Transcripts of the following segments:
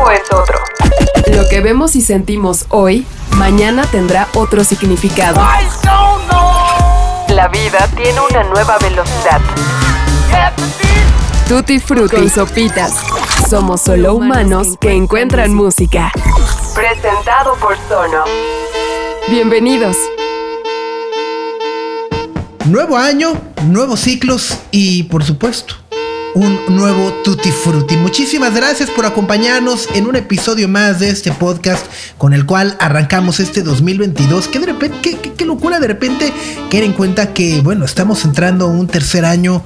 tiempo es otro. Lo que vemos y sentimos hoy, mañana tendrá otro significado. La vida tiene una nueva velocidad. Tutti Frutti Sopitas. Somos solo humanos que encuentran música. Presentado por Sono. Bienvenidos. Nuevo año, nuevos ciclos y por supuesto un nuevo Tutti Frutti. Muchísimas gracias por acompañarnos en un episodio más de este podcast con el cual arrancamos este 2022. Que de repente, qué, locura de repente que en cuenta que, bueno, estamos entrando un tercer año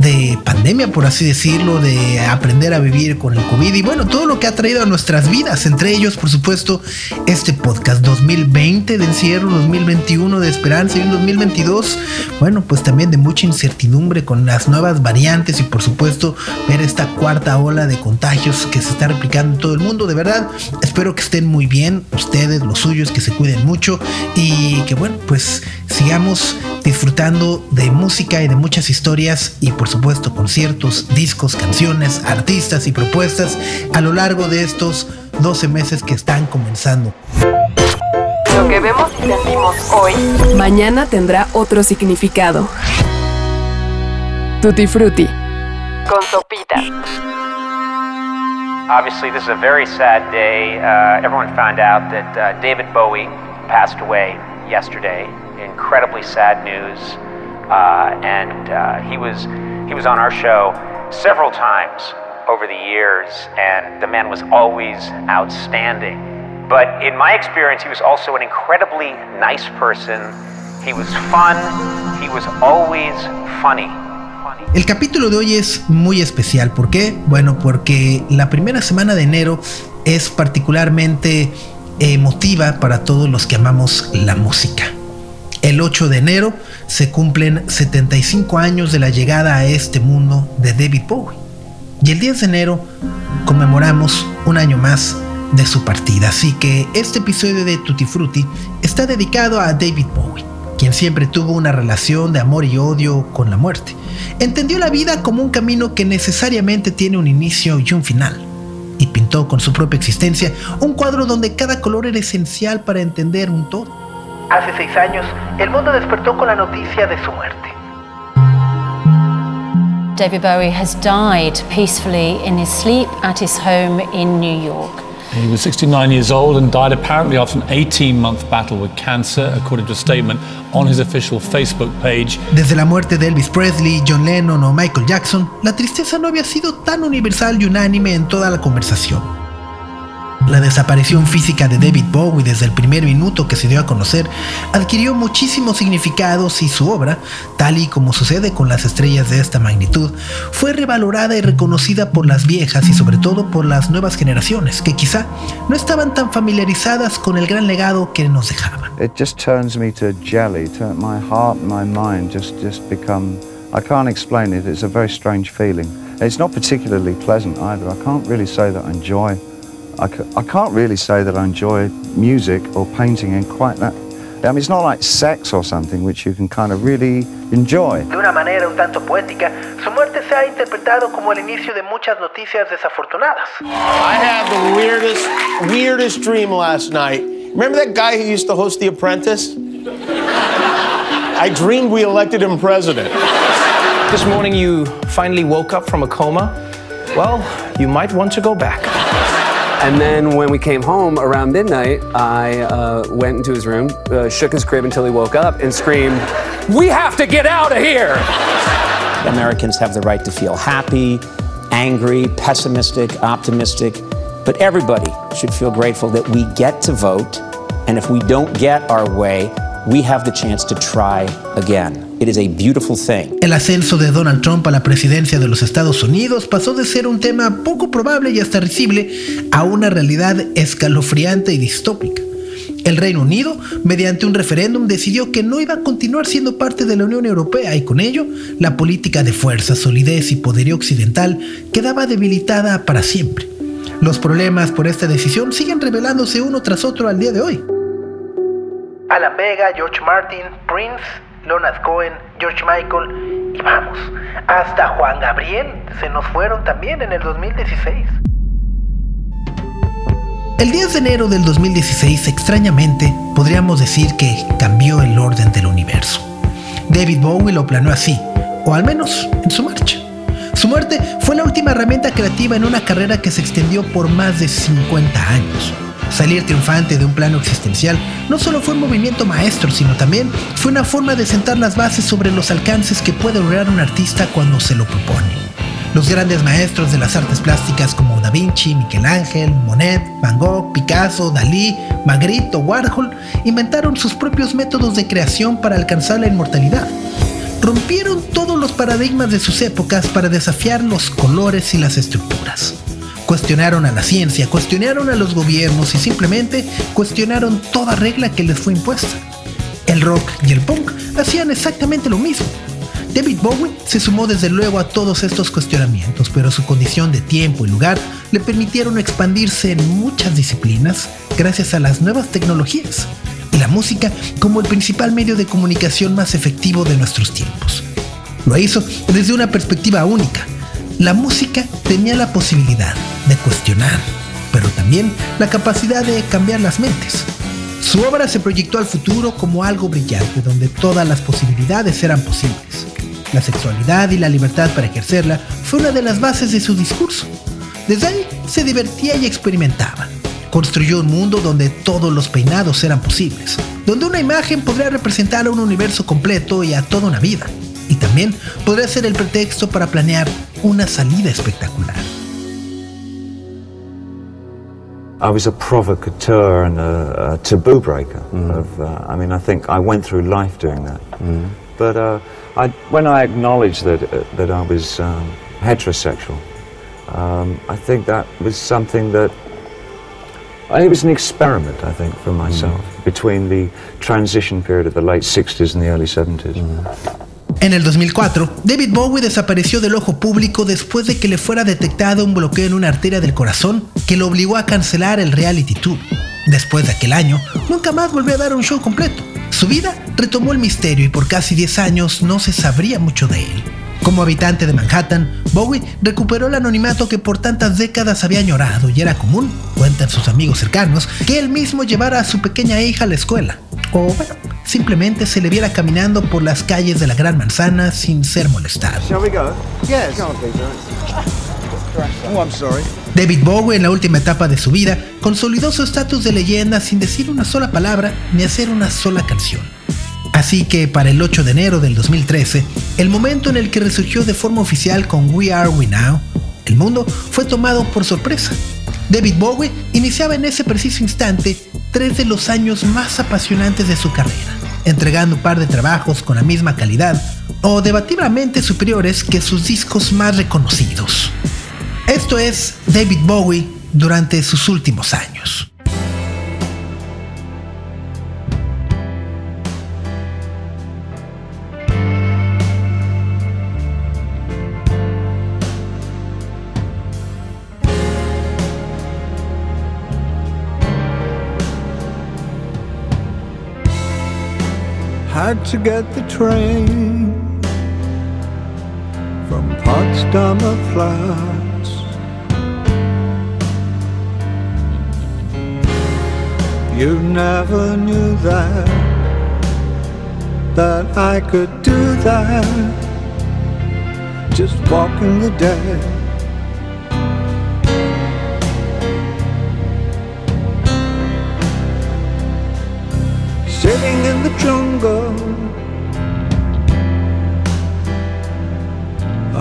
de pandemia, por así decirlo, de aprender a vivir con el COVID y bueno, todo lo que ha traído a nuestras vidas, entre ellos, por supuesto, este podcast 2020 de encierro, 2021 de esperanza y un 2022, bueno, pues también de mucha incertidumbre con las nuevas variantes y por supuesto ver esta cuarta ola de contagios que se está replicando en todo el mundo. De verdad, espero que estén muy bien, ustedes, los suyos, que se cuiden mucho y que bueno, pues sigamos disfrutando de música y de muchas historias y por supuesto conciertos, discos, canciones, artistas y propuestas a lo largo de estos 12 meses que están comenzando. Lo que vemos y sentimos hoy, mañana tendrá otro significado. Tutti Frutti. Con sopita. Obviously, this is a very sad day. Uh, everyone found out that uh, David Bowie passed away yesterday. Incredibly sad news. Uh, and uh, he was he was on our show several times over the years, and the man was always outstanding. But in my experience, he was also an incredibly nice person. He was fun. He was always funny. El capítulo de hoy es muy especial. ¿Por qué? Bueno, porque la primera semana de enero es particularmente emotiva para todos los que amamos la música. El 8 de enero se cumplen 75 años de la llegada a este mundo de David Bowie. Y el 10 de enero conmemoramos un año más de su partida. Así que este episodio de Tutti Frutti está dedicado a David Bowie, quien siempre tuvo una relación de amor y odio con la muerte. Entendió la vida como un camino que necesariamente tiene un inicio y un final. Y pintó con su propia existencia un cuadro donde cada color era esencial para entender un todo. Hace seis años, el mundo despertó con la noticia de su muerte. David Bowie has died peacefully in his sleep at his home in New York. He was 69 years old and died apparently after an 18 month battle with cancer, according to a statement on his official Facebook page. Desde la muerte de Elvis Presley, John Lennon o Michael Jackson, la tristeza no había sido tan universal y unánime en toda la conversación. La desaparición física de David Bowie desde el primer minuto que se dio a conocer adquirió muchísimos significados y su obra, tal y como sucede con las estrellas de esta magnitud, fue revalorada y reconocida por las viejas y sobre todo por las nuevas generaciones que quizá no estaban tan familiarizadas con el gran legado que nos dejaba. It just turns me to jelly, my heart my mind just just become I can't explain it. It's a very strange feeling. It's not particularly pleasant either. I can't really say that I enjoy I, I can't really say that I enjoy music or painting in quite that. I mean, it's not like sex or something which you can kind of really enjoy. De una manera un tanto poética, su muerte se ha interpretado como el inicio de muchas noticias desafortunadas. I had the weirdest, weirdest dream last night. Remember that guy who used to host The Apprentice? I dreamed we elected him president. This morning you finally woke up from a coma. Well, you might want to go back. And then when we came home around midnight, I uh, went into his room, uh, shook his crib until he woke up, and screamed, We have to get out of here! Americans have the right to feel happy, angry, pessimistic, optimistic, but everybody should feel grateful that we get to vote. And if we don't get our way, we have the chance to try again. It is a beautiful thing. El ascenso de Donald Trump a la presidencia de los Estados Unidos pasó de ser un tema poco probable y hasta risible a una realidad escalofriante y distópica. El Reino Unido, mediante un referéndum, decidió que no iba a continuar siendo parte de la Unión Europea y con ello la política de fuerza, solidez y poderío occidental quedaba debilitada para siempre. Los problemas por esta decisión siguen revelándose uno tras otro al día de hoy. Alan Vega, George Martin, Prince, Leonard Cohen, George Michael y vamos, hasta Juan Gabriel se nos fueron también en el 2016. El 10 de enero del 2016, extrañamente, podríamos decir que cambió el orden del universo. David Bowie lo planeó así, o al menos en su marcha. Su muerte fue la última herramienta creativa en una carrera que se extendió por más de 50 años. Salir triunfante de un plano existencial no solo fue un movimiento maestro, sino también fue una forma de sentar las bases sobre los alcances que puede lograr un artista cuando se lo propone. Los grandes maestros de las artes plásticas como Da Vinci, Miguel Ángel, Monet, Van Gogh, Picasso, Dalí, Magritte o Warhol inventaron sus propios métodos de creación para alcanzar la inmortalidad. Rompieron todos los paradigmas de sus épocas para desafiar los colores y las estructuras. Cuestionaron a la ciencia, cuestionaron a los gobiernos y simplemente cuestionaron toda regla que les fue impuesta. El rock y el punk hacían exactamente lo mismo David Bowie se sumó desde luego a todos estos cuestionamientos, pero su condición de tiempo y lugar le permitieron expandirse en muchas disciplinas gracias a las nuevas tecnologías y la música como el principal medio de comunicación más efectivo de nuestros tiempos. Lo hizo desde una perspectiva única. La música tenía la posibilidad de cuestionar, pero también la capacidad de cambiar las mentes. Su obra se proyectó al futuro como algo brillante, donde todas las posibilidades eran posibles. La sexualidad y la libertad para ejercerla fue una de las bases de su discurso. Desde ahí se divertía y experimentaba. Construyó un mundo donde todos los peinados eran posibles, donde una imagen podría representar a un universo completo y a toda una vida, y también podría ser el pretexto para planear una salida espectacular. I was a provocateur and a, a taboo breaker. Mm. Of, uh, I mean, I think I went through life doing that. Mm. But uh, I, when I acknowledged that, uh, that I was um, heterosexual, um, I think that was something that it was an experiment, I think, for myself mm. between the transition period of the late 60s and the early 70s. En el 2004, David Bowie desapareció del ojo público después de que le fuera detectado un bloqueo en una arteria del corazón que lo obligó a cancelar el reality tour. Después de aquel año, nunca más volvió a dar un show completo. Su vida retomó el misterio y por casi 10 años no se sabría mucho de él. Como habitante de Manhattan, Bowie recuperó el anonimato que por tantas décadas había añorado y era común, cuentan sus amigos cercanos, que él mismo llevara a su pequeña hija a la escuela. O bueno, simplemente se le viera caminando por las calles de la Gran Manzana sin ser molestado. Oh, David Bowie en la última etapa de su vida consolidó su estatus de leyenda sin decir una sola palabra ni hacer una sola canción. Así que para el 8 de enero del 2013, el momento en el que resurgió de forma oficial con We Are We Now, el mundo fue tomado por sorpresa. David Bowie iniciaba en ese preciso instante tres de los años más apasionantes de su carrera, entregando un par de trabajos con la misma calidad o debatiblemente superiores que sus discos más reconocidos. Esto es David Bowie durante sus últimos años. Had to get the train from Potsdamer Platz. You never knew that, that I could do that, just walking the dead. Sitting in the jungle.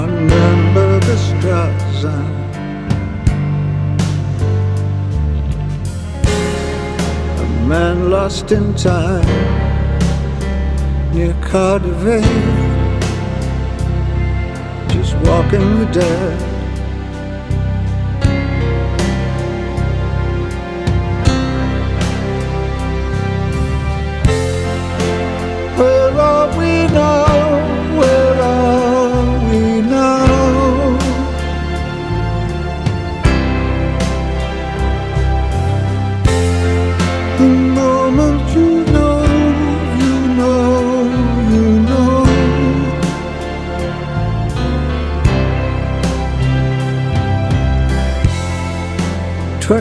Remember the. A man lost in time near Cardiff, just walking the dead.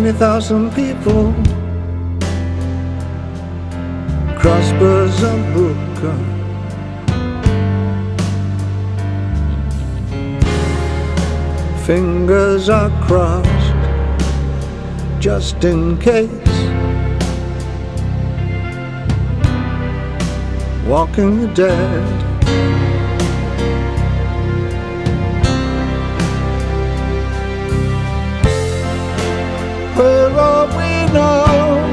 20,000 people. Crossbows are broken. Fingers are crossed just in case. Walking the dead. Are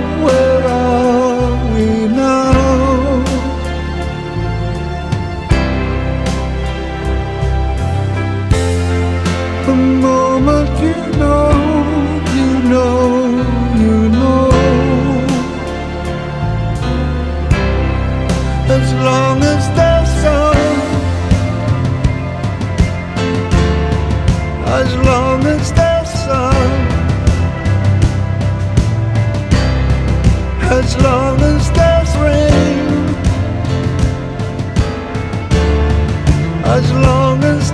as long as there's rain, as long as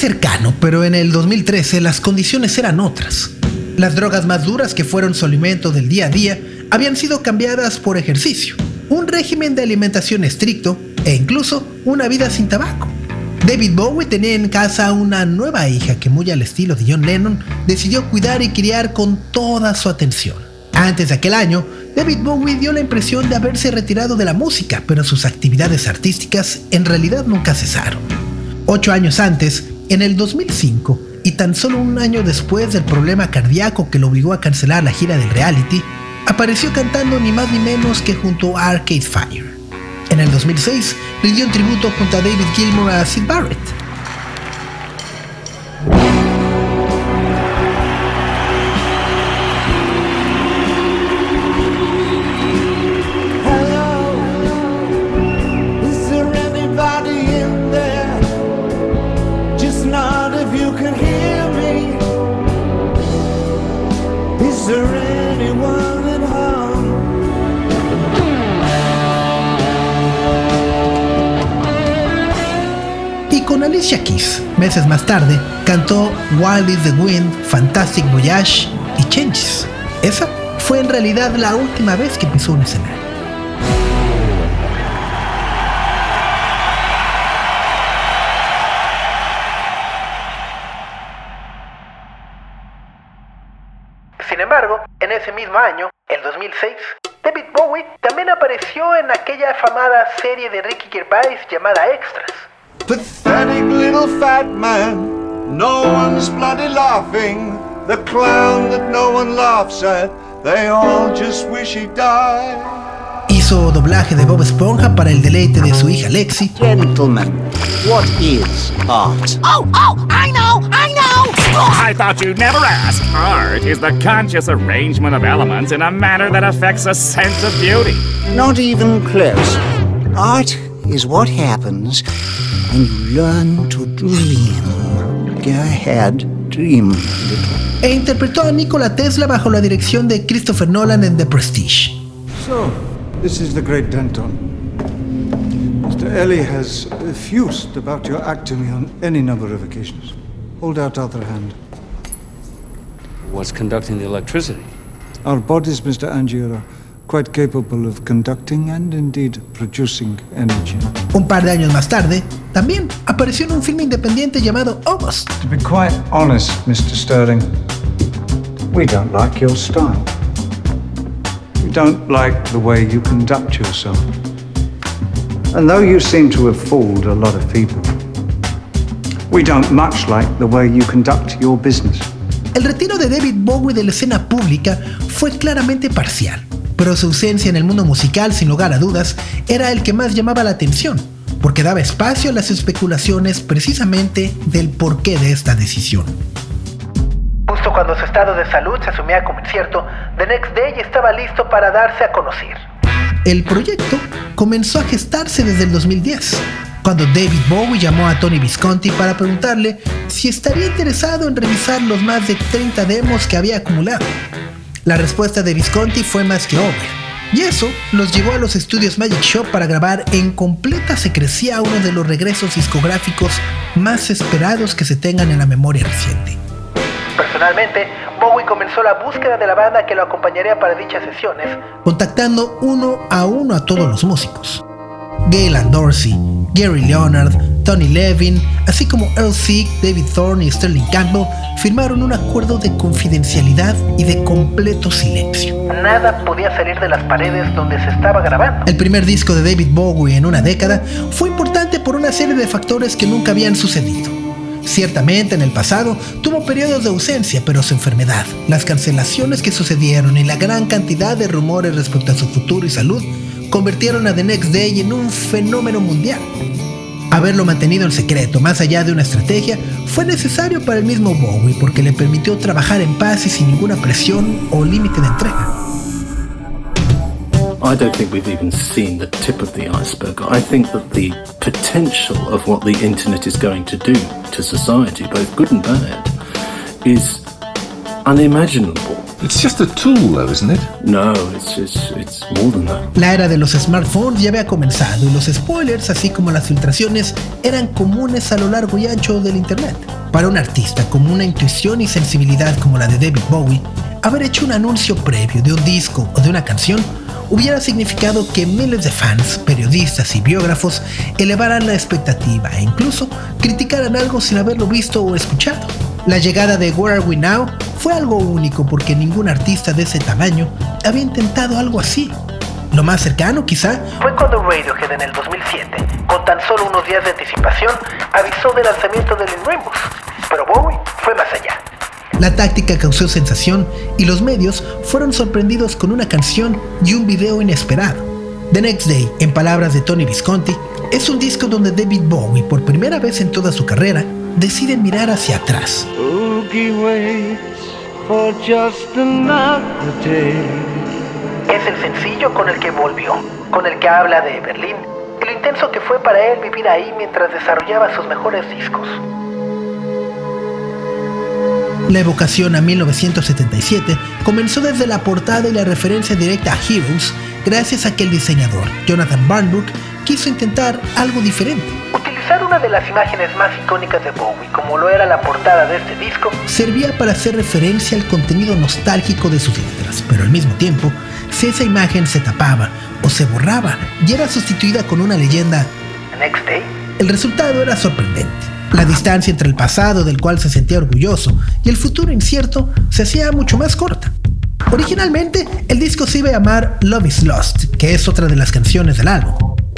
cercano, pero en el 2013 las condiciones eran otras. Las drogas más duras que fueron su alimento del día a día habían sido cambiadas por ejercicio, un régimen de alimentación estricto e incluso una vida sin tabaco. David Bowie tenía en casa una nueva hija que muy al estilo de John Lennon decidió cuidar y criar con toda su atención. Antes de aquel año, David Bowie dio la impresión de haberse retirado de la música, pero sus actividades artísticas en realidad nunca cesaron. Ocho años antes, en el 2005, y tan solo un año después del problema cardíaco que lo obligó a cancelar la gira del reality, apareció cantando ni más ni menos que junto a Arcade Fire. En el 2006, rindió un tributo junto a David Gilmour a Sid Barrett. Alicia meses más tarde, cantó Wild is the Wind, Fantastic Voyage y Changes. Esa fue en realidad la última vez que pisó un escenario. Sin embargo, en ese mismo año, el 2006, David Bowie también apareció en aquella afamada serie de Ricky Gervais llamada Extras. Pathetic little fat man. No one's bloody laughing. The clown that no one laughs at. They all just wish he died. Hizo doblaje de Bob Esponja para el deleite de su hija Lexi. Gentlemen, what is art? Oh, oh, I know, I know! I thought you'd never ask. Art is the conscious arrangement of elements in a manner that affects a sense of beauty. Not even close. Art is what happens when you learn to dream. Go ahead, dream a. E interpretó a Nikola Tesla bajo la dirección de Christopher Nolan en The Prestige. So, this is the great Denton. Mr. Ellie has effused about your act to me on any number of occasions. Hold out the other hand. What's conducting the electricity? Our bodies, Mr. Angier, are quite capable of conducting and indeed producing energy. Un par de años más tarde, también apareció en un filme independiente llamado August. To be quite honest, Mr. Sterling, we don't like your style. We don't like the way you conduct yourself. And though you seem to have fooled a lot of people, we don't much like the way you conduct your business. El retiro de David Bowie de la escena pública fue claramente parcial, pero su ausencia en el mundo musical, sin lugar a dudas, era el que más llamaba la atención, porque daba espacio a las especulaciones precisamente del porqué de esta decisión. Justo cuando su estado de salud se asumía como incierto, The Next Day estaba listo para darse a conocer. El proyecto comenzó a gestarse desde el 2010, cuando David Bowie llamó a Tony Visconti para preguntarle si estaría interesado en revisar los más de 30 demos que había acumulado. La respuesta de Visconti fue más que obvia. Y eso los llevó a los estudios Magic Shop para grabar en completa secrecía uno de los regresos discográficos más esperados que se tengan en la memoria reciente. Personalmente, Bowie comenzó la búsqueda de la banda que lo acompañaría para dichas sesiones, contactando uno a uno a todos los músicos. Gaylan Dorsey, Gary Leonard, Tony Levin, así como Earl Sieg, David Thorne y Sterling Campbell firmaron un acuerdo de confidencialidad y de completo silencio. Nada podía salir de las paredes donde se estaba grabando. El primer disco de David Bowie en una década fue importante por una serie de factores que nunca habían sucedido. Ciertamente en el pasado tuvo periodos de ausencia, pero su enfermedad, las cancelaciones que sucedieron y la gran cantidad de rumores respecto a su futuro y salud convirtieron a The Next Day en un fenómeno mundial. Haberlo mantenido en secreto, más allá de una estrategia, fue necesario para el mismo Bowie porque le permitió trabajar en paz y sin ninguna presión o límite de entrega. I don't think we've even seen the tip of the iceberg. I think that the potential of what the internet is going to do to society, both good and bad, is unimaginable. It's just a tool, though, isn't it? No, it's, it's, it's more than that. La era de los smartphones ya había comenzado y los spoilers, así como las filtraciones, eran comunes a lo largo y ancho del Internet. Para un artista con una intuición y sensibilidad como la de David Bowie, haber hecho un anuncio previo de un disco o de una canción hubiera significado que miles de fans, periodistas y biógrafos elevaran la expectativa e incluso criticaran algo sin haberlo visto o escuchado. La llegada de Where Are We Now fue algo único porque ningún artista de ese tamaño había intentado algo así. Lo más cercano, quizá, fue cuando Radiohead en el 2007, con tan solo unos días de anticipación, avisó del lanzamiento del In Rainbows. Pero Bowie fue más allá. La táctica causó sensación y los medios fueron sorprendidos con una canción y un video inesperado. The Next Day, en palabras de Tony Visconti, es un disco donde David Bowie, por primera vez en toda su carrera, decide mirar hacia atrás. Es el sencillo con el que volvió, con el que habla de Berlín y lo intenso que fue para él vivir ahí mientras desarrollaba sus mejores discos. La evocación a 1977 comenzó desde la portada y la referencia directa a Heroes, gracias a que el diseñador, Jonathan Barnbrook, quiso intentar algo diferente. Una de las imágenes más icónicas de Bowie, como lo era la portada de este disco, servía para hacer referencia al contenido nostálgico de sus letras, pero al mismo tiempo, si esa imagen se tapaba o se borraba y era sustituida con una leyenda Next Day, el resultado era sorprendente. La distancia entre el pasado del cual se sentía orgulloso y el futuro incierto se hacía mucho más corta. Originalmente, el disco se iba a llamar Love is Lost, que es otra de las canciones del álbum.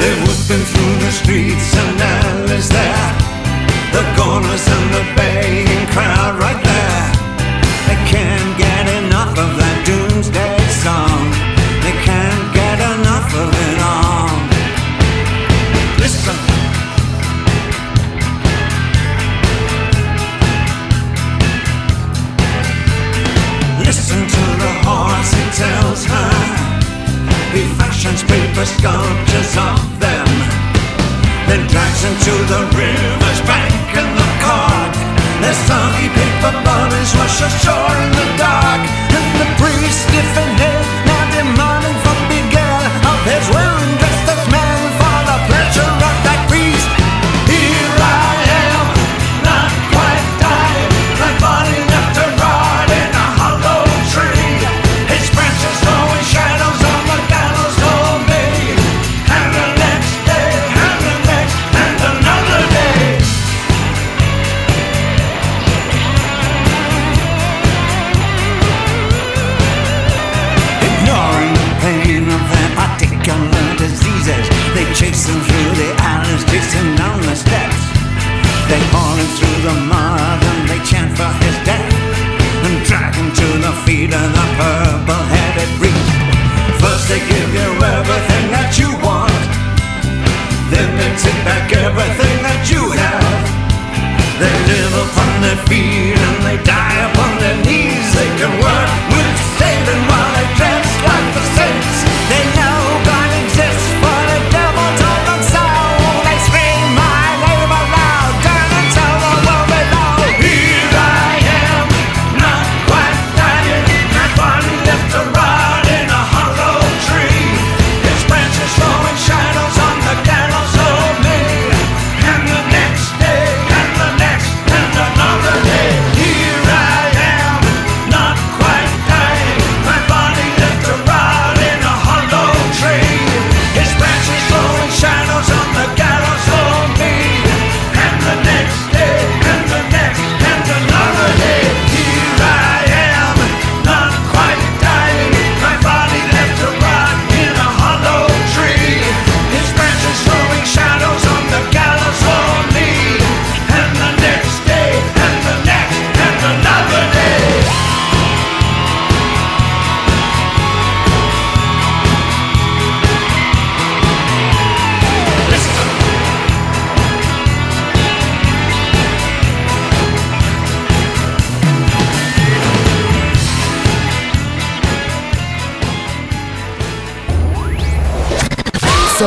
They're walking through the streets and Al is there. The corners and the baying crowd right there. They can't get enough of that. Paper sculptures of them. Then drags them to the river's bank in the cart. Their soggy paper bodies wash ashore in the dark. And the priest, stiff head, now demanding from began of his wearing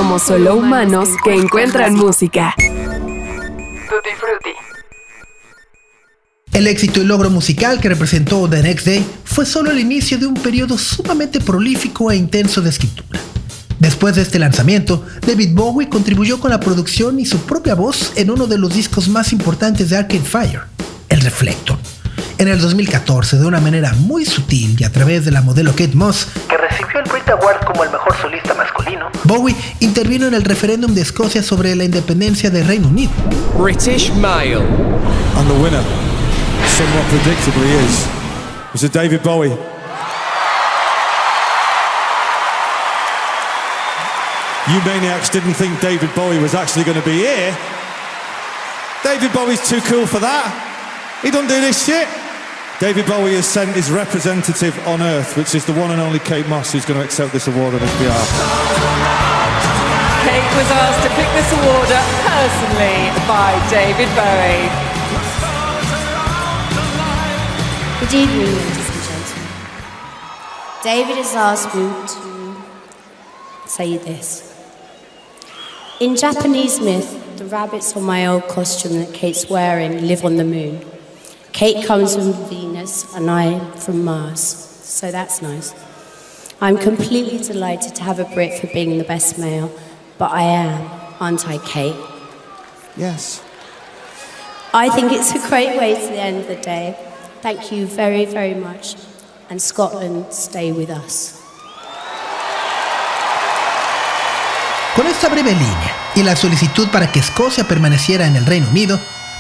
Somos solo humanos que encuentran música. Tutti Frutti. El éxito y logro musical que representó The Next Day fue solo el inicio de un periodo sumamente prolífico e intenso de escritura. Después de este lanzamiento, David Bowie contribuyó con la producción y su propia voz en uno de los discos más importantes de Arcade Fire, El Reflector. En el 2014, de una manera muy sutil y a través de la modelo Kate Moss, que recibió el Brit Award como el mejor solista masculino, Bowie intervino en el referéndum de Escocia sobre la independencia del Reino Unido. British male. And the winner, somewhat predictably, is Mr. David Bowie. You maniacs didn't think David Bowie was actually going to be here. David Bowie's too cool for that. He don't do this shit. David Bowie has sent his representative on Earth, which is the one and only Kate Moss, who's going to accept this award on his behalf. Kate was asked to pick this award up personally by David Bowie. Good evening, ladies and gentlemen. David has asked me to say this. In Japanese myth, the rabbits on my old costume that Kate's wearing live on the moon. Kate comes from Venus and I from Mars, so that's nice. I'm completely delighted to have a Brit for being the best male, but I am, aren't I, Kate? Yes. I think it's a great way to the end of the day. Thank you very, very much. And Scotland, stay with us. Con esta breve línea y la solicitud para que Escocia permaneciera en el Reino Unido,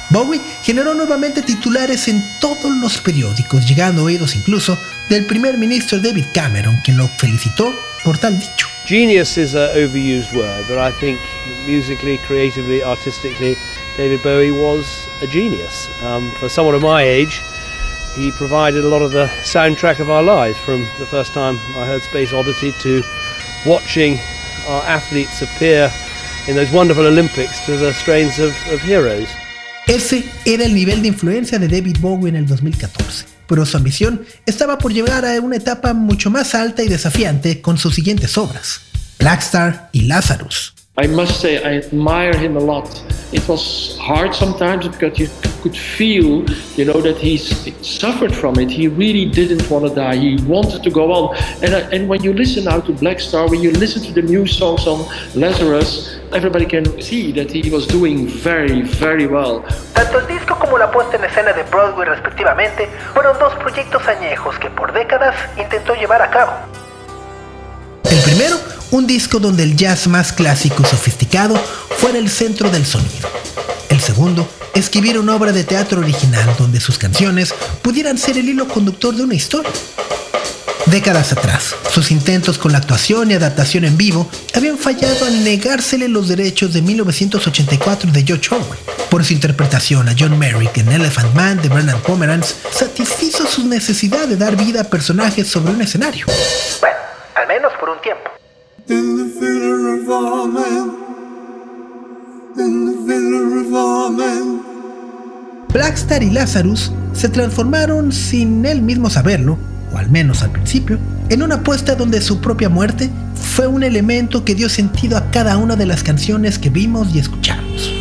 Bowie generó nuevamente titulares en todos los periódicos, llegando a oídos incluso del primer ministro David Cameron, quien lo felicitó por tal dicho. Genius is an overused word, but I think musically, creatively, artistically, David Bowie was a genius. Um, for someone of my age, he provided a lot of the soundtrack of our lives from the first time I heard Space Oddity to watching our athletes appear in those wonderful Olympics to the strains of, of Heroes. Ese era el nivel de influencia de David Bowie en el 2014, pero su ambición estaba por llegar a una etapa mucho más alta y desafiante con sus siguientes obras. Blackstar y Lazarus. I must say, I admire him a lot. It was hard sometimes because you could feel, you know, that he suffered from it. He really didn't want to die. He wanted to go on. And, uh, and when you listen now to Black Star, when you listen to the new songs on Lazarus, everybody can see that he was doing very, very well. Tanto el disco como la puesta en escena de Broadway respectivamente fueron dos proyectos añejos que por décadas intentó llevar a cabo. Un disco donde el jazz más clásico y sofisticado fuera el centro del sonido. El segundo, escribir una obra de teatro original donde sus canciones pudieran ser el hilo conductor de una historia. Décadas atrás, sus intentos con la actuación y adaptación en vivo habían fallado al negársele los derechos de 1984 de George Orwell. Por su interpretación a John Merrick en Elephant Man de Bernard Pomeranz, satisfizo su necesidad de dar vida a personajes sobre un escenario. Bueno, al menos por un tiempo. Blackstar y Lazarus se transformaron sin él mismo saberlo, o al menos al principio, en una apuesta donde su propia muerte fue un elemento que dio sentido a cada una de las canciones que vimos y escuchamos.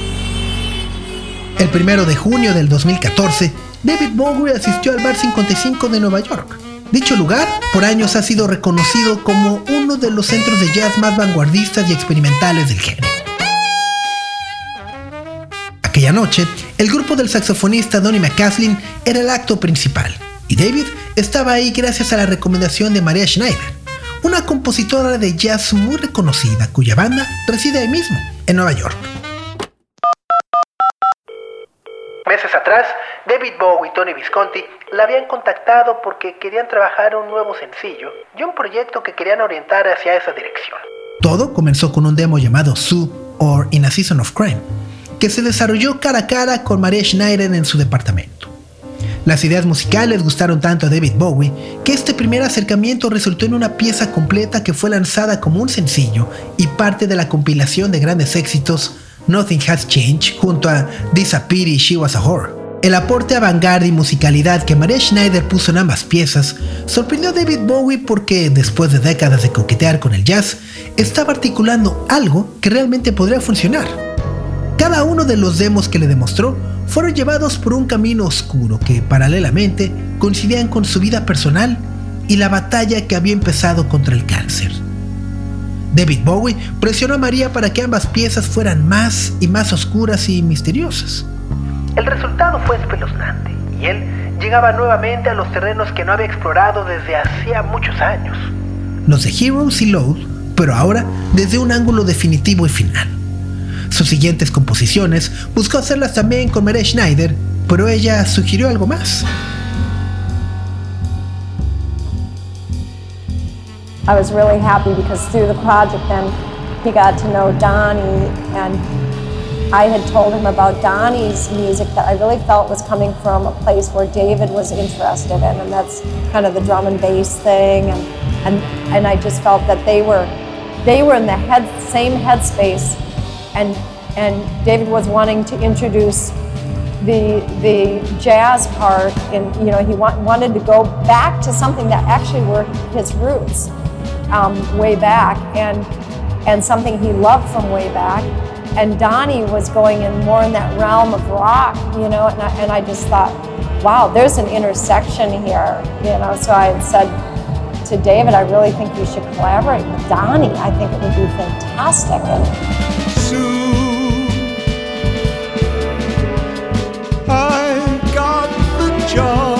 El primero de junio del 2014, David Bowie asistió al Bar 55 de Nueva York. Dicho lugar por años ha sido reconocido como uno de los centros de jazz más vanguardistas y experimentales del género. Aquella noche, el grupo del saxofonista Donny McCaslin era el acto principal, y David estaba ahí gracias a la recomendación de Maria Schneider, una compositora de jazz muy reconocida cuya banda reside ahí mismo, en Nueva York. Meses atrás, David Bowie y Tony Visconti la habían contactado porque querían trabajar un nuevo sencillo y un proyecto que querían orientar hacia esa dirección. Todo comenzó con un demo llamado Sue or In a Season of Crime, que se desarrolló cara a cara con Maria Schneider en su departamento. Las ideas musicales gustaron tanto a David Bowie que este primer acercamiento resultó en una pieza completa que fue lanzada como un sencillo y parte de la compilación de grandes éxitos Nothing Has Changed junto a Disappear y She Was a Whore. El aporte avant-garde y musicalidad que Maria Schneider puso en ambas piezas sorprendió a David Bowie porque, después de décadas de coquetear con el jazz, estaba articulando algo que realmente podría funcionar. Cada uno de los demos que le demostró fueron llevados por un camino oscuro que, paralelamente, coincidían con su vida personal y la batalla que había empezado contra el cáncer. David Bowie presionó a María para que ambas piezas fueran más y más oscuras y misteriosas. El resultado fue espeluznante y él llegaba nuevamente a los terrenos que no había explorado desde hacía muchos años. Los de Heroes y Load, pero ahora desde un ángulo definitivo y final. Sus siguientes composiciones buscó hacerlas también con Maria Schneider, pero ella sugirió algo más. I was really happy because through the project then he got to know Donnie and I had told him about Donnie's music that I really felt was coming from a place where David was interested in and that's kind of the drum and bass thing and and, and I just felt that they were they were in the head same headspace and and David was wanting to introduce the the jazz part and you know he want, wanted to go back to something that actually were his roots um, way back and and something he loved from way back. And Donnie was going in more in that realm of rock you know and I, and I just thought wow there's an intersection here you know. So I said to David I really think you should collaborate with Donnie. I think it would be fantastic. And I got the job.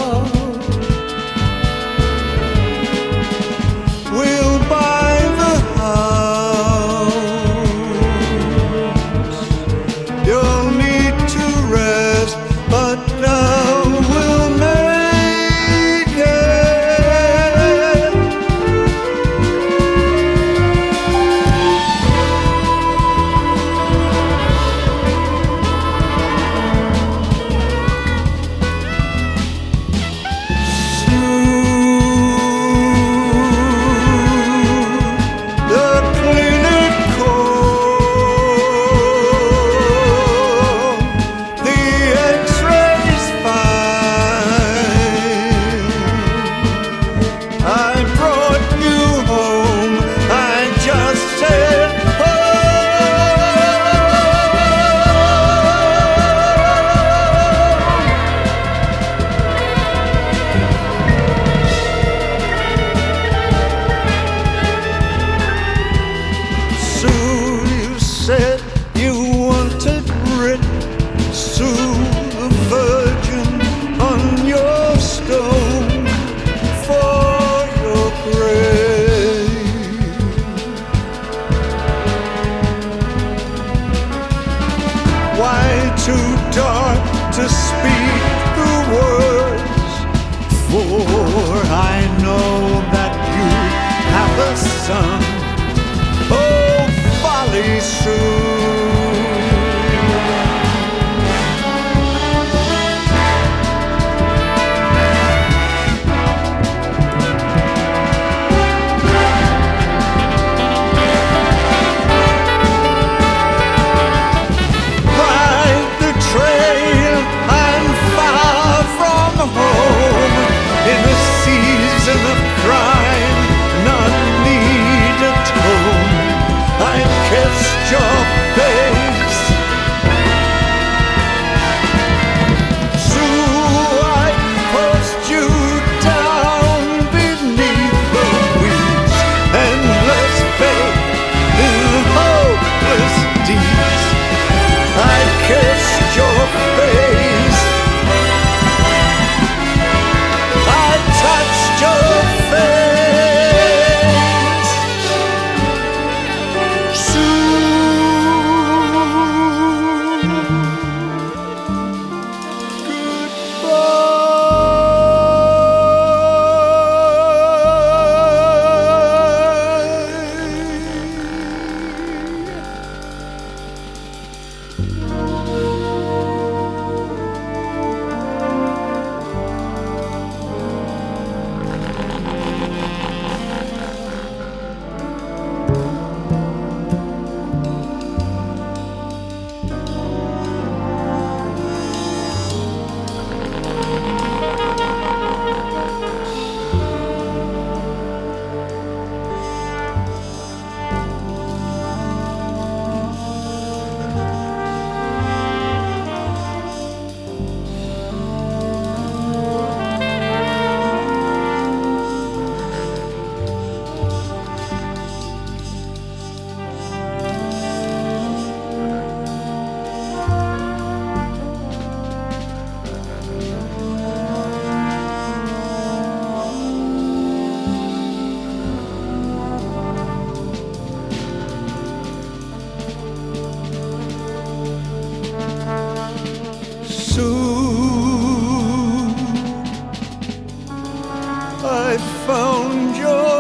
Found your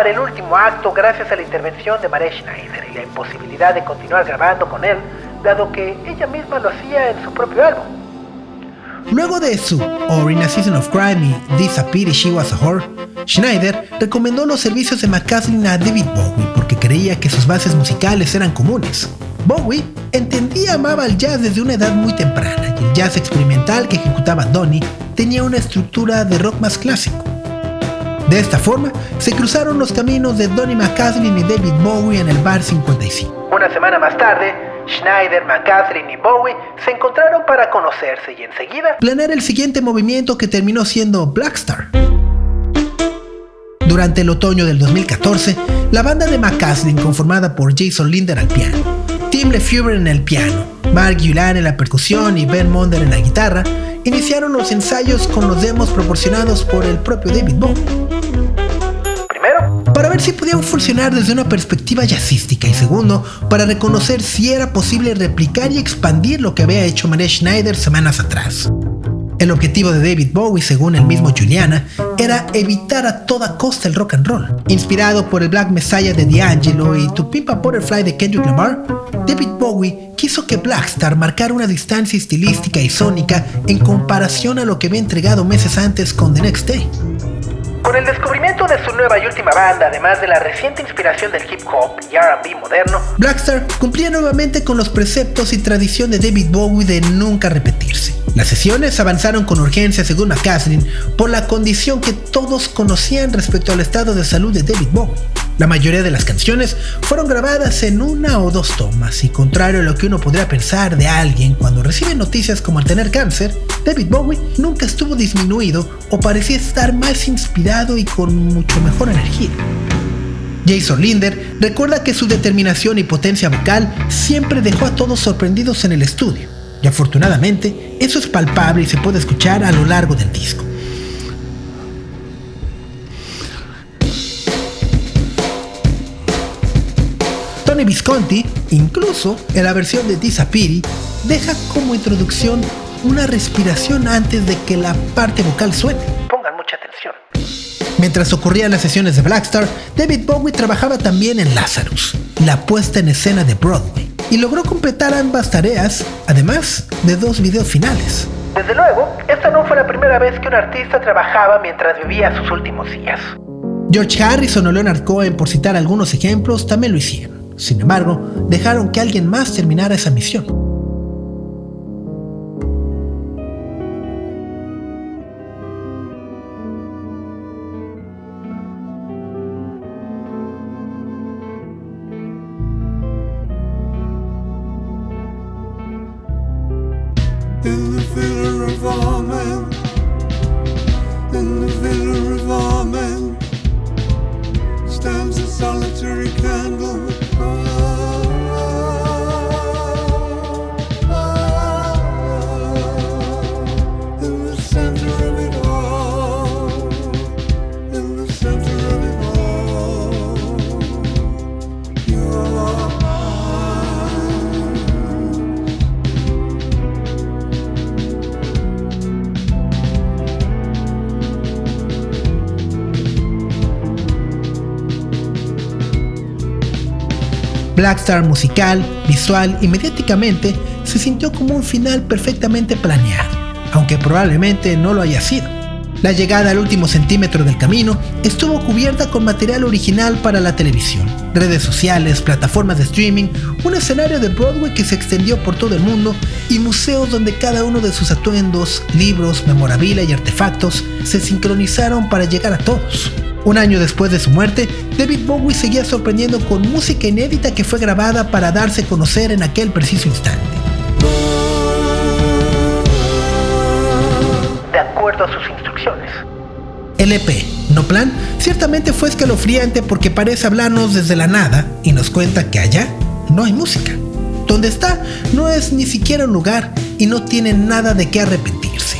para el último acto gracias a la intervención de Mare Schneider y la imposibilidad de continuar grabando con él, dado que ella misma lo hacía en su propio álbum. Luego de su Or in a Season of Crime y Pity She Was a Whore, Schneider recomendó los servicios de McCaslin a David Bowie porque creía que sus bases musicales eran comunes. Bowie entendía y amaba el jazz desde una edad muy temprana y el jazz experimental que ejecutaba Donny tenía una estructura de rock más clásico. De esta forma, se cruzaron los caminos de Donny McCaslin y David Bowie en el Bar 55. Una semana más tarde, Schneider, McCaslin y Bowie se encontraron para conocerse y enseguida planear el siguiente movimiento que terminó siendo Blackstar. Durante el otoño del 2014, la banda de McCaslin, conformada por Jason Linder al piano, Tim LeFevre en el piano, Mark Yulan en la percusión y Ben Monder en la guitarra, iniciaron los ensayos con los demos proporcionados por el propio David Bowie. Primero, para ver si podían funcionar desde una perspectiva jazzística y segundo, para reconocer si era posible replicar y expandir lo que había hecho Maria Schneider semanas atrás. El objetivo de David Bowie, según el mismo Juliana, era evitar a toda costa el rock and roll. Inspirado por el Black Messiah de D'Angelo y To Pimp a Butterfly de Kendrick Lamar, David Bowie quiso que Blackstar marcara una distancia estilística y sónica en comparación a lo que había entregado meses antes con The Next Day. Con el descubrimiento de su nueva y última banda, además de la reciente inspiración del hip hop y RB moderno, Blackstar cumplía nuevamente con los preceptos y tradición de David Bowie de nunca repetirse. Las sesiones avanzaron con urgencia, según McCaslin, por la condición que todos conocían respecto al estado de salud de David Bowie. La mayoría de las canciones fueron grabadas en una o dos tomas, y contrario a lo que uno podría pensar de alguien cuando recibe noticias como el tener cáncer, David Bowie nunca estuvo disminuido o parecía estar más inspirado y con mucho mejor energía. Jason Linder recuerda que su determinación y potencia vocal siempre dejó a todos sorprendidos en el estudio, y afortunadamente eso es palpable y se puede escuchar a lo largo del disco. Visconti, incluso en la versión de Disapiri, deja como introducción una respiración antes de que la parte vocal suene. pongan mucha atención. Mientras ocurrían las sesiones de Blackstar, David Bowie trabajaba también en Lazarus, la puesta en escena de Broadway, y logró completar ambas tareas, además de dos videos finales. Desde luego, esta no fue la primera vez que un artista trabajaba mientras vivía sus últimos días. George Harrison o Leonard Cohen, por citar algunos ejemplos, también lo hicieron. Sin embargo, dejaron que alguien más terminara esa misión. Blackstar musical, visual y mediáticamente se sintió como un final perfectamente planeado, aunque probablemente no lo haya sido. La llegada al último centímetro del camino estuvo cubierta con material original para la televisión, redes sociales, plataformas de streaming, un escenario de Broadway que se extendió por todo el mundo y museos donde cada uno de sus atuendos, libros, memorabilia y artefactos se sincronizaron para llegar a todos. Un año después de su muerte, David Bowie seguía sorprendiendo con música inédita que fue grabada para darse a conocer en aquel preciso instante. De acuerdo a sus instrucciones. El EP, No Plan, ciertamente fue escalofriante porque parece hablarnos desde la nada y nos cuenta que allá no hay música. Donde está no es ni siquiera un lugar y no tiene nada de qué arrepentirse.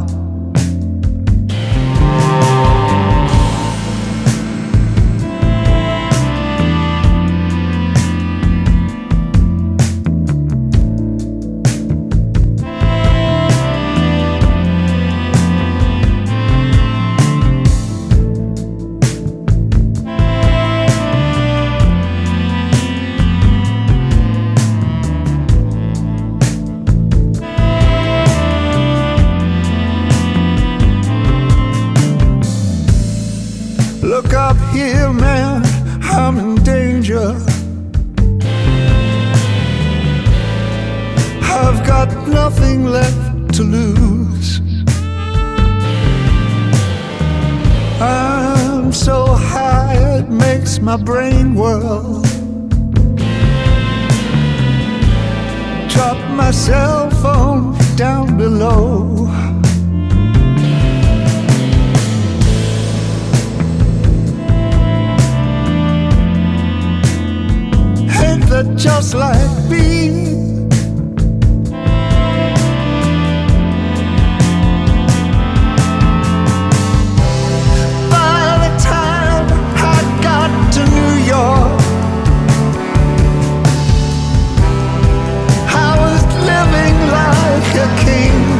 Below. Ain't that just like me? Like a king.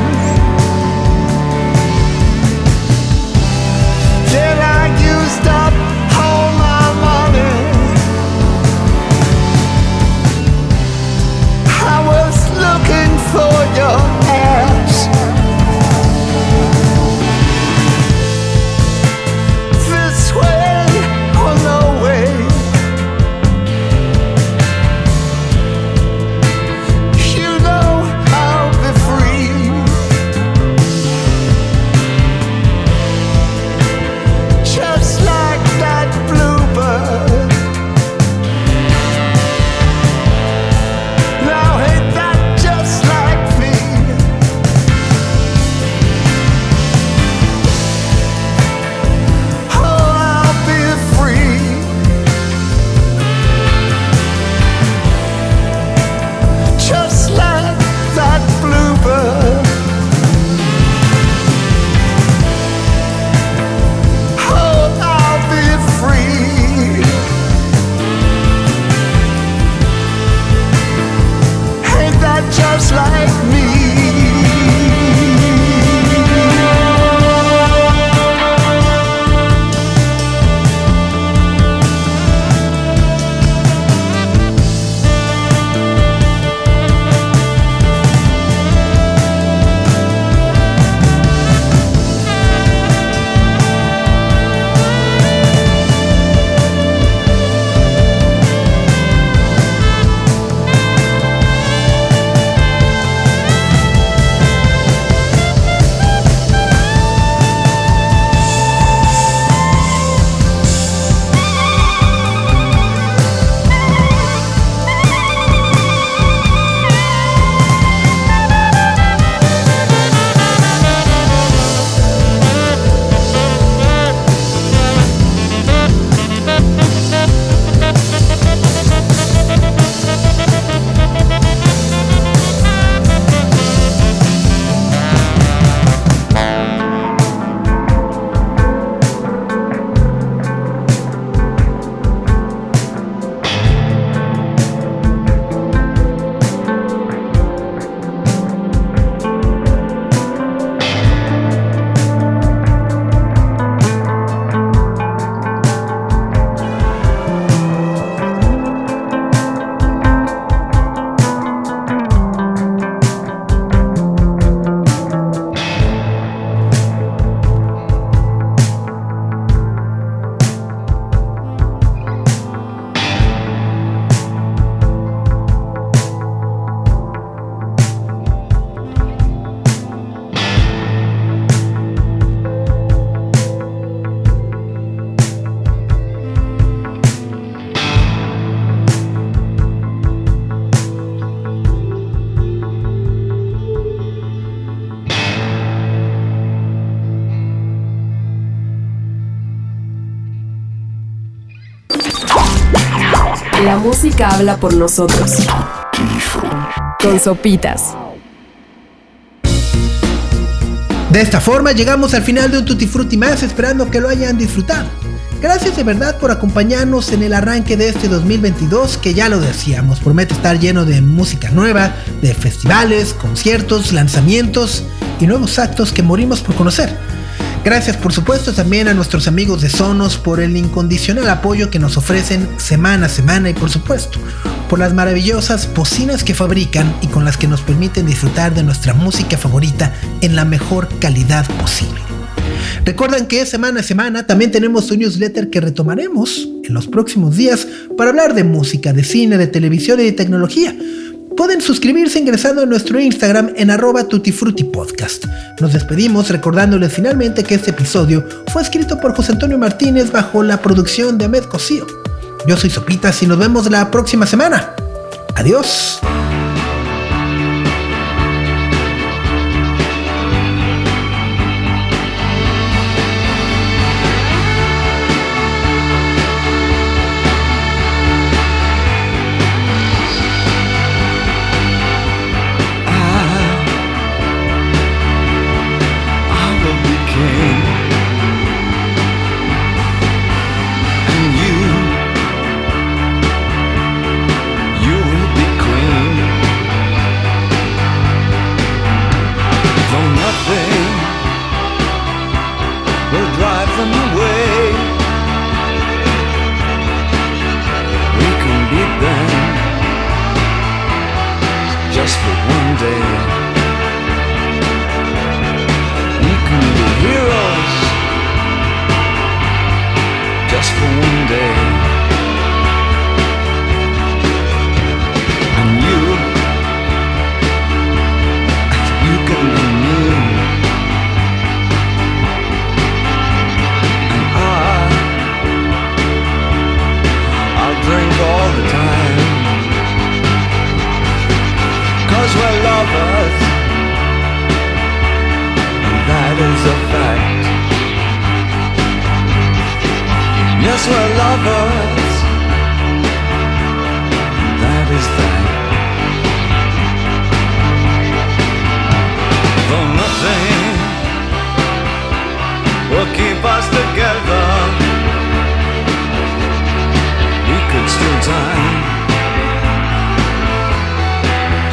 Música habla por nosotros. Con sopitas. De esta forma llegamos al final de un Tutti Frutti más, esperando que lo hayan disfrutado. Gracias de verdad por acompañarnos en el arranque de este 2022 que ya lo decíamos, promete estar lleno de música nueva, de festivales, conciertos, lanzamientos y nuevos actos que morimos por conocer. Gracias por supuesto también a nuestros amigos de Sonos por el incondicional apoyo que nos ofrecen semana a semana y por supuesto por las maravillosas bocinas que fabrican y con las que nos permiten disfrutar de nuestra música favorita en la mejor calidad posible. Recuerden que semana a semana también tenemos un newsletter que retomaremos en los próximos días para hablar de música, de cine, de televisión y de tecnología Pueden suscribirse ingresando a nuestro Instagram en arroba tutifrutipodcast. Nos despedimos recordándoles finalmente que este episodio fue escrito por José Antonio Martínez bajo la producción de Ahmed Cosío. Yo soy Sopitas y nos vemos la próxima semana. Adiós. us were lovers. That is that. Though nothing will keep us together, we could still die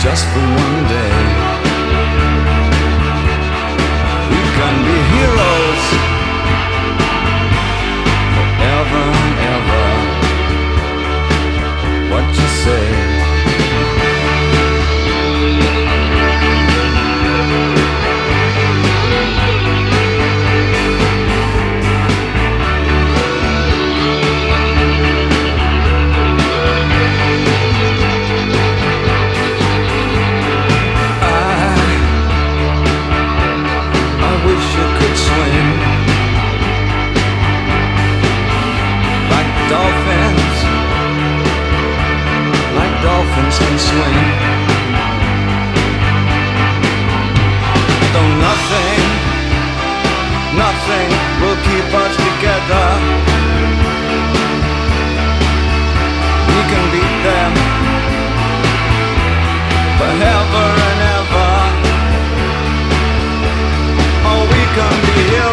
just for one day. We can be heroes. to say. dolphins can swim. Though nothing, nothing will keep us together. We can beat them forever and ever. Oh, we can be here.